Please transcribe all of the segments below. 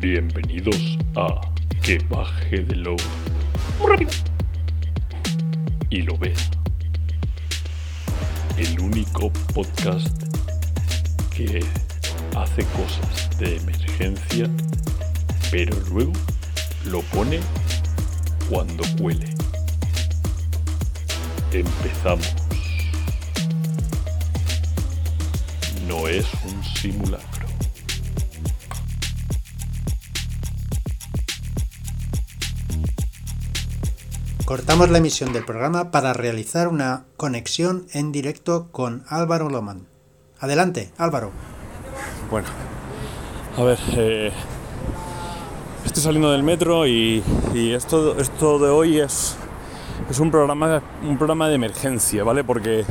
Bienvenidos a Que baje de low. Muy rápido. Y lo vea. El único podcast que hace cosas de emergencia, pero luego lo pone cuando huele. Empezamos. No es un simulacro. Cortamos la emisión del programa para realizar una conexión en directo con Álvaro Loman. Adelante, Álvaro. Bueno, a ver, eh, estoy saliendo del metro y, esto, de hoy es, un programa de emergencia, ¿vale? Porque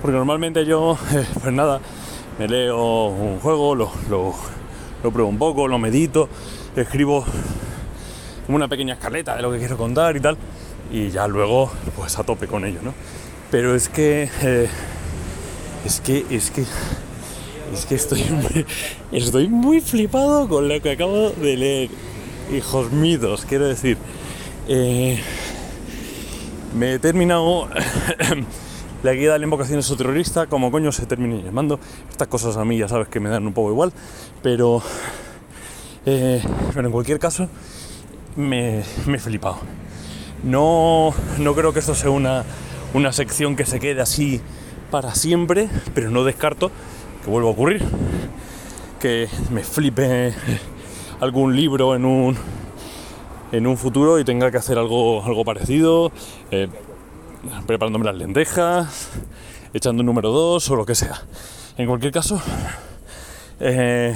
porque normalmente yo, eh, pues nada, me leo un juego, lo, lo pruebo un poco, lo medito, escribo como una pequeña escaleta de lo que quiero contar y tal, y ya luego pues a tope con ello, ¿no? Pero es que, eh, es que, es que, es que estoy muy, estoy muy flipado con lo que acabo de leer, hijos míos, quiero decir, eh, me he terminado la guía de la invocación terrorista, como coño se termine llamando, estas cosas a mí ya sabes que me dan un poco igual, pero, eh, pero en cualquier caso, me, he flipado. No, no creo que esto sea una, una sección que se quede así para siempre, pero no descarto que vuelva a ocurrir. Que me flipe algún libro en un, en un futuro y tenga que hacer algo, algo parecido, eh, preparándome las lentejas, echando un número 2 o lo que sea. En cualquier caso, eh,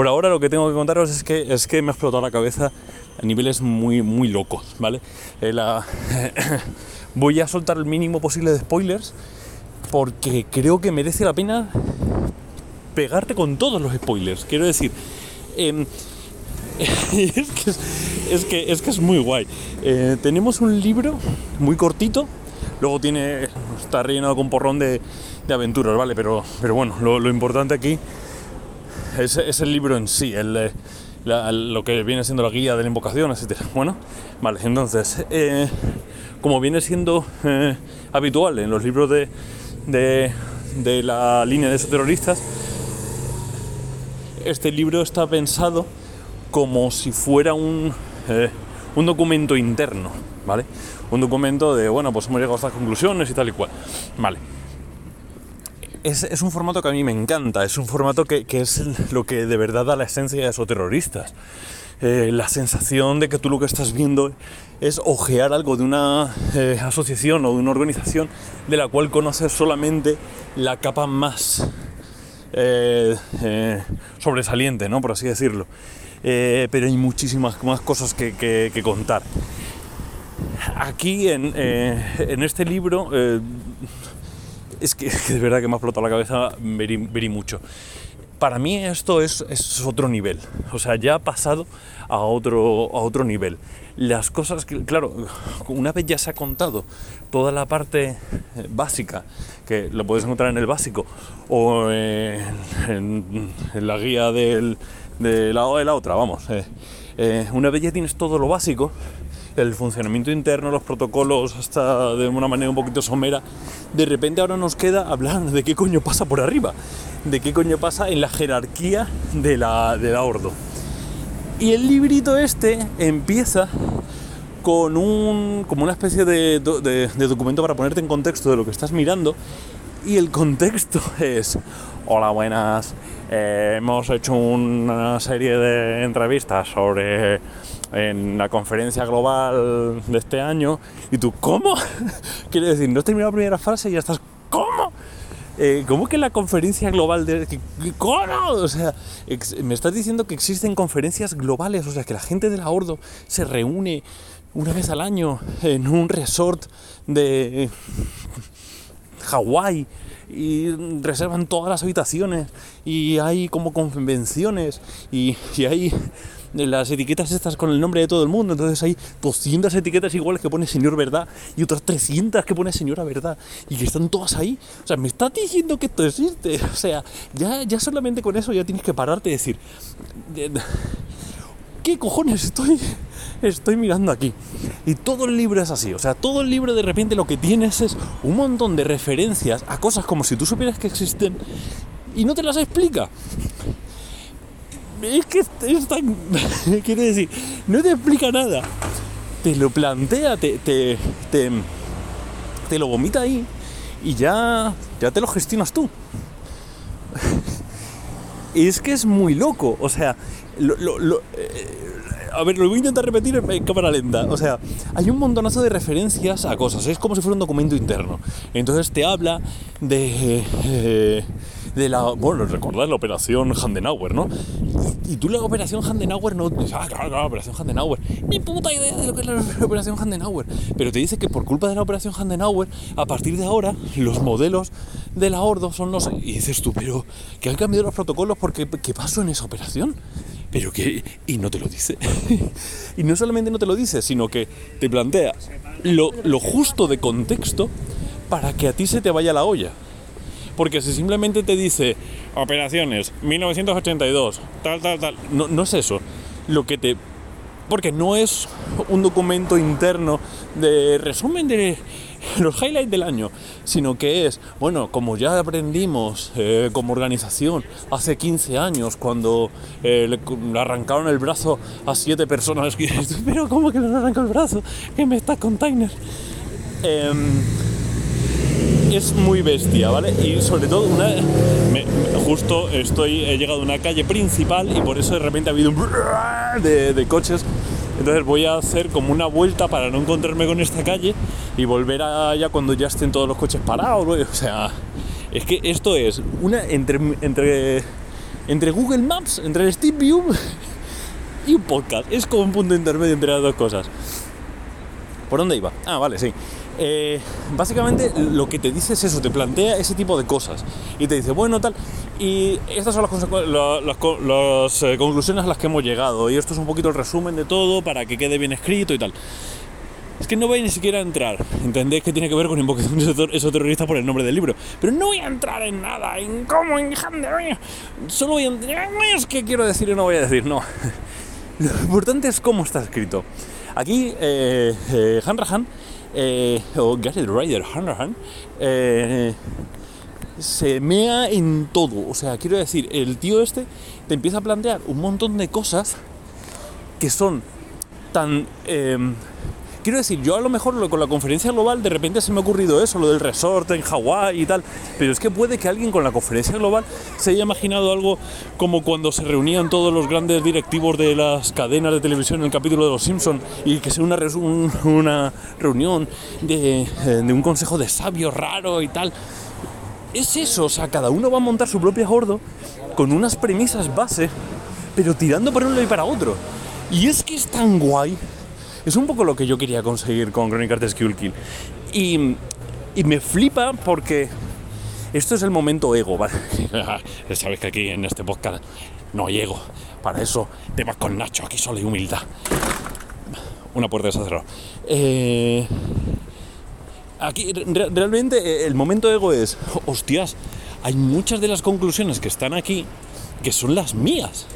por ahora lo que tengo que contaros es que, es que me ha explotado la cabeza a niveles muy, muy locos, ¿vale? Eh, voy a soltar el mínimo posible de spoilers porque creo que merece la pena pegarte con todos los spoilers. Quiero decir, em, es, que es, que, es que es muy guay. Eh, tenemos un libro muy cortito, luego tiene está rellenado con porrón de, aventuras, ¿vale? Pero, pero bueno, lo importante aquí es, es el libro en sí, el, eh, la- lo que viene siendo la guía de la invocación, etc. Bueno, vale, entonces, eh, como viene siendo eh, habitual en los libros de, de, la línea de esos terroristas, este libro está pensado como si fuera un, un documento interno, ¿vale? Un documento de, bueno, pues hemos llegado a estas conclusiones y tal y cual. Vale. Es, es un formato que a mí me encanta, es un formato que, que es lo que de verdad da la esencia de esos terroristas. Eh, la sensación de que tú lo que estás viendo es ojear algo de una eh, asociación o de una organización de la cual conoces solamente la capa más eh, sobresaliente, ¿no? Por así decirlo. Pero hay muchísimas más cosas que, que- que contar. Aquí en, en este libro es que, es verdad que me ha explotado la cabeza ver, y- ver y mucho. Para mí esto es, es otro nivel, o sea, ya ha pasado a otro, a otro nivel. Las cosas que, claro, una vez ya se ha contado toda la parte eh, básica, que lo puedes encontrar en el básico, o en, en la guía del, de la, de la otra, vamos. eh, eh, una vez ya tienes todo lo básico, el funcionamiento interno, los protocolos, hasta de una manera un poquito somera, de repente ahora nos queda hablar de qué coño pasa por arriba, de qué coño pasa en la jerarquía de la, de la Ordo. Y el librito este empieza con un, como una especie de documento para ponerte en contexto de lo que estás mirando. Y el contexto es, hola buenas, eh, hemos hecho una serie de entrevistas sobre en la conferencia global de este año. Y tú, ¿cómo? Quiere decir, no has terminado la primera frase y ya estás, ¿cómo? Eh, ¿Cómo que la conferencia global de... ¿Cómo? O sea, me estás diciendo que existen conferencias globales, o sea, que la gente de la Ordo se reúne una vez al año en un resort de Hawái y reservan todas las habitaciones y hay como convenciones y, y hay las etiquetas estas con el nombre de todo el mundo. Entonces hay 200 etiquetas iguales que pone Señor Verdad y otras 300 que pone Señora Verdad y que están todas ahí. O sea, me está diciendo que esto existe. O sea, ya, ya solamente con eso ya tienes que pararte y decir, ¿qué cojones estoy? Estoy mirando aquí. Y todo el libro es así. O sea, todo el libro de repente lo que tienes es un montón de referencias a cosas como si tú supieras que existen y no te las explica. Es que es tan. Quiero decir, no te explica nada. Te lo plantea, te, te, te, te lo vomita ahí y ya, ya te lo gestionas tú. Es que es muy loco. O sea, lo, eh, a ver, lo voy a intentar repetir en cámara lenta. O sea, hay un montonazo de referencias a cosas. Es como si fuera un documento interno. Entonces te habla de. eh, de la. Bueno, recordad la operación Handenauer, ¿no? Y, y tú la operación Handenauer no. dices, Ah, claro, claro, la operación Handenauer. Ni puta idea de lo que es la operación Handenauer. Pero te dice que por culpa de la operación Handenauer, a partir de ahora, los modelos del ahordo son los. Y dices tú, pero que han cambiado los protocolos porque ¿qué pasó en esa operación? Pero que. Y no te lo dice. y no solamente no te lo dice, sino que te plantea lo, lo justo de contexto para que a ti se te vaya la olla. Porque si simplemente te dice operaciones 1982, tal, tal, tal, no, no es eso. Lo que te. Porque no es un documento interno de resumen de los highlights del año, sino que es, bueno, como ya aprendimos eh, como organización hace 15 años, cuando eh, le, arrancaron el brazo a siete personas, pero ¿cómo que le arrancó el brazo? ¿Qué me está container? Em, es muy bestia, ¿vale? Y sobre todo, una, justo estoy, he llegado a una calle principal y por eso de repente ha habido un de, de coches. Entonces voy a hacer como una vuelta para no encontrarme con esta calle y volver allá cuando ya estén todos los coches parados. O sea, es que esto es una entre, entre, entre Google Maps, entre el View y un podcast. Es como un punto intermedio entre las dos cosas. ¿Por dónde iba? Ah, vale, sí. Eh, básicamente lo que te dice es eso, te plantea ese tipo de cosas y te dice, bueno, tal, y estas son las, las co- las, eh, conclusiones a las que hemos llegado y esto es un poquito el resumen de todo para que quede bien escrito y tal. Es que no voy ni siquiera a entrar, entendéis que tiene que ver con invocación esoterrorista por el nombre del libro, pero no voy a entrar en nada, en cómo, en solo voy a entrar, es que quiero decir y no voy a decir, no. Lo importante es cómo está escrito. Aquí, eh, eh, Hanrahan, eh, o Gary Ryder Hanrahan, eh, se mea en todo. O sea, quiero decir, el tío este te empieza a plantear un montón de cosas que son tan... em, quiero decir, yo a lo mejor lo- con la conferencia global de repente se me ha ocurrido eso, lo del resort en Hawái y tal, pero es que puede que alguien con la conferencia global se haya imaginado algo como cuando se reunían todos los grandes directivos de las cadenas de televisión en el capítulo de Los Simpson y que sea una, reunión de, eh, de un consejo de sabios raro y tal. Es eso, o sea, cada uno va a montar su propio gordo con unas premisas base, pero tirando para un lado y para otro. Y es que es tan guay. Es un poco lo que yo quería conseguir con Crónicas de Skull. Y, y me flipa porque esto es el momento ego, ¿vale? Sabes que aquí en este podcast no hay ego. Para eso te vas con Nacho, aquí solo hay humildad. Una puerta ha cerrado. Eh, aquí re- realmente eh, el momento ego es, hostias, hay muchas de las conclusiones que están aquí que son las mías.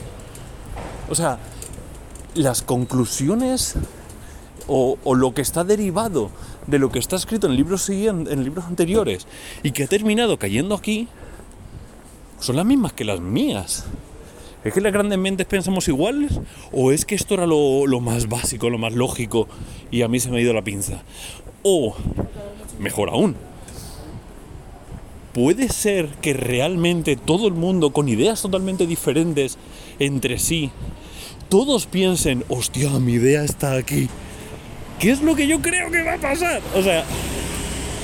O sea, las conclusiones o, lo que está derivado de lo que está escrito en libros, siguien- en libros anteriores y que ha terminado cayendo aquí son las mismas que las mías. ¿Es que las grandes mentes pensamos iguales? ¿O es que esto era lo, lo más básico, lo más lógico y a mí se me ha ido la pinza? O, mejor aún, ¿puede ser que realmente todo el mundo con ideas totalmente diferentes entre sí, todos piensen, hostia, mi idea está aquí? ¿Qué es lo que yo creo que va a pasar? O sea,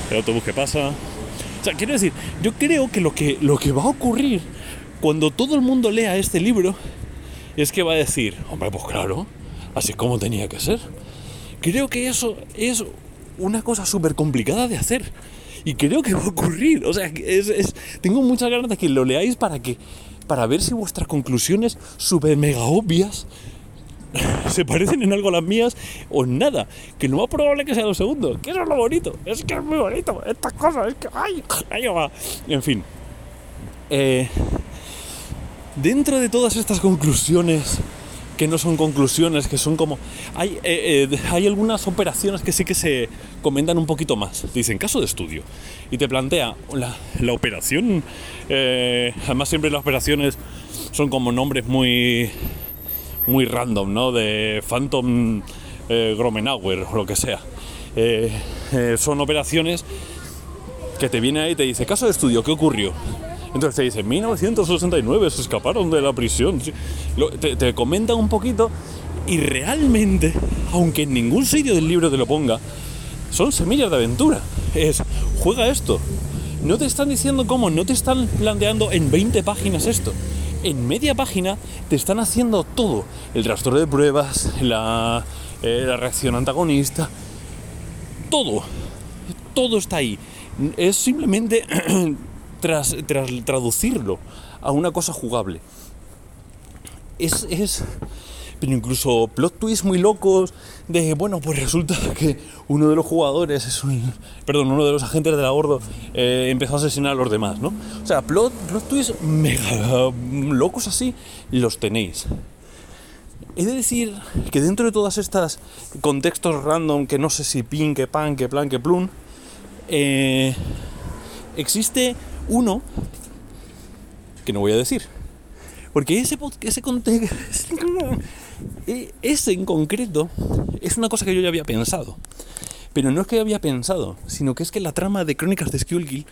el autobús que pasa. O sea, quiero decir, yo creo que lo que, lo que va a ocurrir cuando todo el mundo lea este libro es que va a decir, hombre, pues claro, así como tenía que ser. Creo que eso es una cosa súper complicada de hacer. Y creo que va a ocurrir. O sea, es, es- tengo muchas ganas de que lo leáis para que. para ver si vuestras conclusiones súper mega obvias se parecen en algo a las mías o en nada. Que lo más probable que sea lo segundo. Que eso es lo bonito. Es que es muy bonito. Estas cosas, es que. ¡Ay! Ahí va. En fin. Eh, dentro de todas estas conclusiones que no son conclusiones, que son como... Hay, eh, eh, hay algunas operaciones que sí que se comentan un poquito más. Dicen, caso de estudio. Y te plantea la, la operación... además siempre las operaciones son como nombres muy... Muy random, ¿no? De Phantom eh, Gromenauer o lo que sea. Eh, eh, son operaciones que te viene ahí y te dice, caso de estudio, ¿qué ocurrió? Entonces te dice, en 1969 se escaparon de la prisión. Te, te comentan un poquito y realmente, aunque en ningún sitio del libro te lo ponga, son semillas de aventura. Es, juega esto. No te están diciendo cómo, no te están planteando en 20 páginas esto. En media página te están haciendo todo. El rastro de pruebas, la, eh, la reacción antagonista, todo. Todo está ahí. Es simplemente tras, tras traducirlo a una cosa jugable. Es, es. Pero incluso plot twists muy locos de, bueno, pues resulta que uno de los jugadores es un. Perdón, uno de los agentes de la Gordo eh, empezó a asesinar a los demás, ¿no? O sea, plot, plot twists mega locos así, los tenéis. He de decir que dentro de todas estas contextos random, que no sé si pin, que pan, que plan, que plun, eh, existe uno que no voy a decir. Porque ese, ese contexto, ese en concreto, es una cosa que yo ya había pensado. Pero no es que había pensado, sino que es que la trama de Crónicas de Skullkill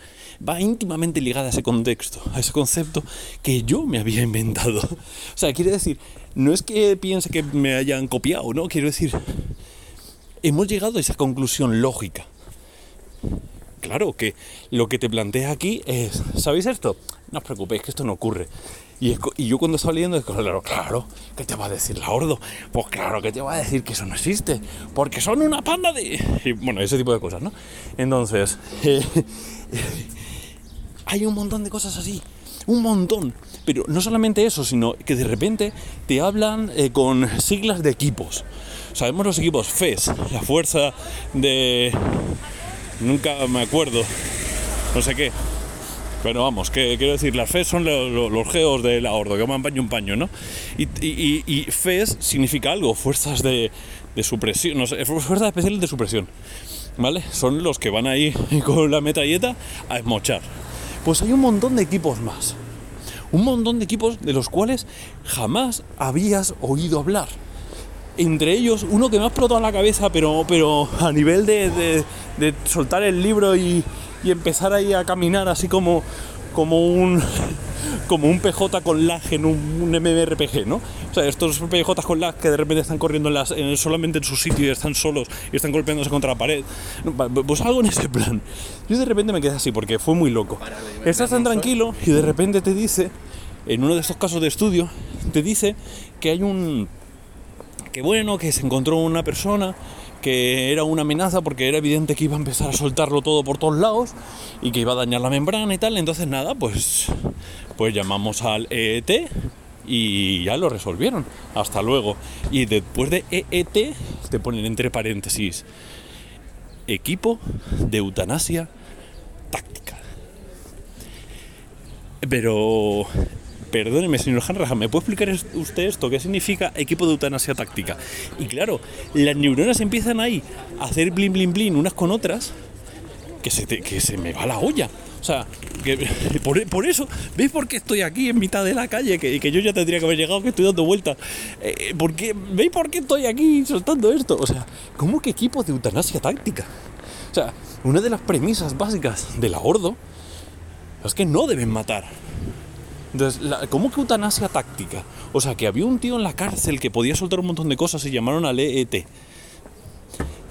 va íntimamente ligada a ese contexto, a ese concepto que yo me había inventado. O sea, quiere decir, no es que piense que me hayan copiado, ¿no? Quiero decir, hemos llegado a esa conclusión lógica. Claro que lo que te plantea aquí es, ¿sabéis esto? No os preocupéis, que esto no ocurre. Y, yo cuando estaba leyendo, es claro, claro, ¿qué te va a decir la Ordo? Pues claro, que te va a decir que eso no existe, porque son una panda de... Y bueno, ese tipo de cosas, ¿no? Entonces, hay un montón de cosas así, un montón. Pero no solamente eso, sino que de repente te hablan eh, con siglas de equipos. Sabemos los equipos FES, la fuerza de... Nunca me acuerdo, no sé qué. Pero vamos, que quiero decir, las FES son lo- lo- los, geos de la Ordo, que van paño un paño, ¿no? Y, y, FES significa algo, fuerzas de, de supresión, no sé, fuerzas especiales de supresión, ¿vale? Son los que van ahí con la metralleta a esmochar. Pues hay un montón de equipos más. Un montón de equipos de los cuales jamás habías oído hablar. Entre ellos, uno que me ha explotado la cabeza, pero, pero a nivel de soltar el libro y, y empezar ahí a caminar así como, como un como un PJ con lag en un, un MMORPG, ¿no? O sea, estos PJ con lag que de repente están corriendo solamente en su sitio y están solos y están golpeándose contra la pared. Pues algo en ese plan. Yo de repente me quedé así porque fue muy loco. Estás tan tranquilo y de repente te dice, en uno de estos casos de estudio, te dice que hay un que bueno, que se encontró una persona que era una amenaza porque era evidente que iba a empezar a soltarlo todo por todos lados y que iba a dañar la membrana y tal. Entonces nada, pues, pues llamamos al EET y ya lo resolvieron. Hasta luego. Y después de EET te ponen entre paréntesis equipo de eutanasia táctica. Pero Perdóneme, señor Hanrahan, ¿me puede explicar usted esto? ¿Qué significa equipo de eutanasia táctica? Y claro, las neuronas empiezan ahí a hacer blin blin blin unas con otras que se, que se me va la olla. O sea, que por, por eso, ¿veis por qué estoy aquí en mitad de la calle? Que, que yo ya tendría que haber llegado, que estoy dando vueltas. Eh, ¿por qué- ¿Veis por qué estoy aquí soltando esto? O sea, ¿cómo que equipo de eutanasia táctica? O sea, una de las premisas básicas del abordo es que no deben matar. Entonces, ¿cómo que eutanasia táctica? O sea, que había un tío en la cárcel que podía soltar un montón de cosas y llamaron al EET.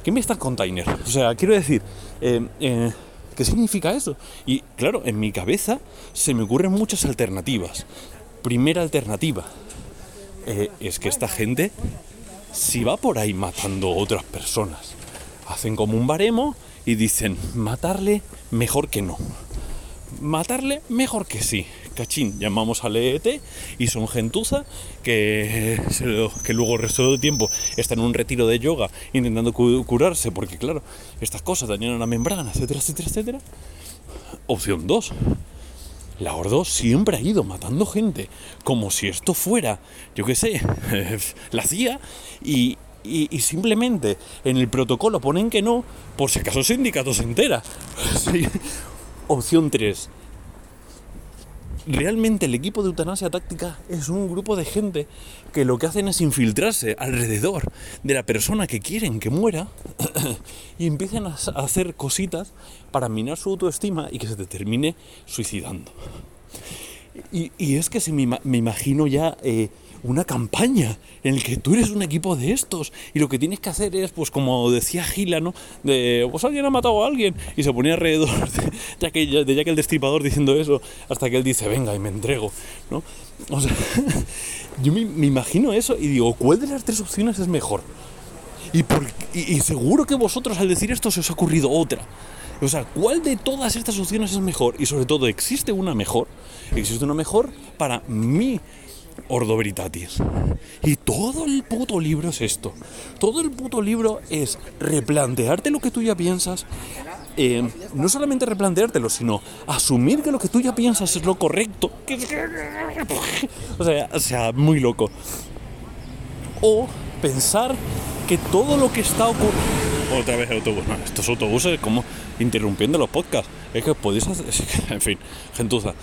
¿Qué me está el container? O sea, quiero decir, eh, eh, ¿qué significa eso? Y claro, en mi cabeza se me ocurren muchas alternativas. Primera alternativa eh, es que esta gente, si va por ahí matando otras personas, hacen como un baremo y dicen, matarle mejor que no. Matarle mejor que sí. Cachín llamamos al EET y son gentuza que, que luego el resto del tiempo está en un retiro de yoga intentando cu- curarse porque claro, estas cosas dañan la membrana, etcétera, etcétera, etcétera. Opción 2. La Ordo siempre ha ido matando gente, como si esto fuera, yo qué sé, la CIA, y, y- simplemente en el protocolo ponen que no, por si acaso el sindicato se entera. Opción 3. Realmente el equipo de eutanasia táctica es un grupo de gente que lo que hacen es infiltrarse alrededor de la persona que quieren que muera y empiezan a hacer cositas para minar su autoestima y que se te termine suicidando. Y, y es que se me, me imagino ya eh, una campaña en el que tú eres un equipo de estos y lo que tienes que hacer es, pues como decía Gila, ¿no? De, pues alguien ha matado a alguien y se ponía alrededor de Jack, el- de el Destripador diciendo eso hasta que él dice, venga, y me entrego, ¿no? O sea, yo me, imagino eso y digo, ¿cuál de las tres opciones es mejor? Y, por- y- seguro que vosotros al decir esto se os ha ocurrido otra. O sea, ¿cuál de todas estas opciones es mejor? Y sobre todo, ¿existe una mejor? Existe una mejor para mi Ordo Veritatis. Y todo el puto libro es esto. Todo el puto libro es replantearte lo que tú ya piensas. eh, no solamente replanteártelo, sino asumir que lo que tú ya piensas es lo correcto. O sea, o sea, muy loco o pensar que todo lo que está ocurriendo. Otra vez el autobús. No, estos autobuses como interrumpiendo los podcasts. Es que podéis hacer. en fin, gentuza.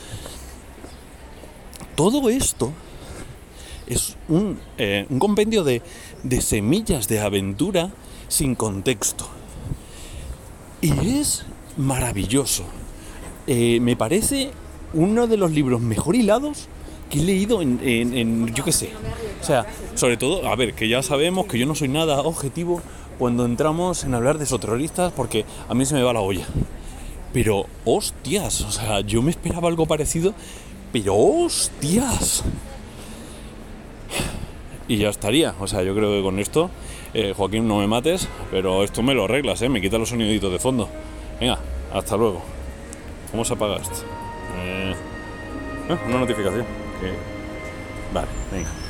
Todo esto es un, eh, un compendio de, de semillas de aventura sin contexto. Y es maravilloso. Eh, me parece uno de los libros mejor hilados que he leído en, en- yo qué sé. O sea, sobre todo, a ver, que ya sabemos que yo no soy nada objetivo cuando entramos en hablar de esoterroristas porque a mí se me va la olla. Pero, hostias, o sea, yo me esperaba algo parecido, pero hostias. Y ya estaría, o sea, yo creo que con esto, eh, Joaquín, no me mates, pero esto me lo arreglas, ¿eh? Me quita los soniditos de fondo. Venga, hasta luego. ¿Cómo se apaga esto? Eh, eh, una notificación. Vale, venga.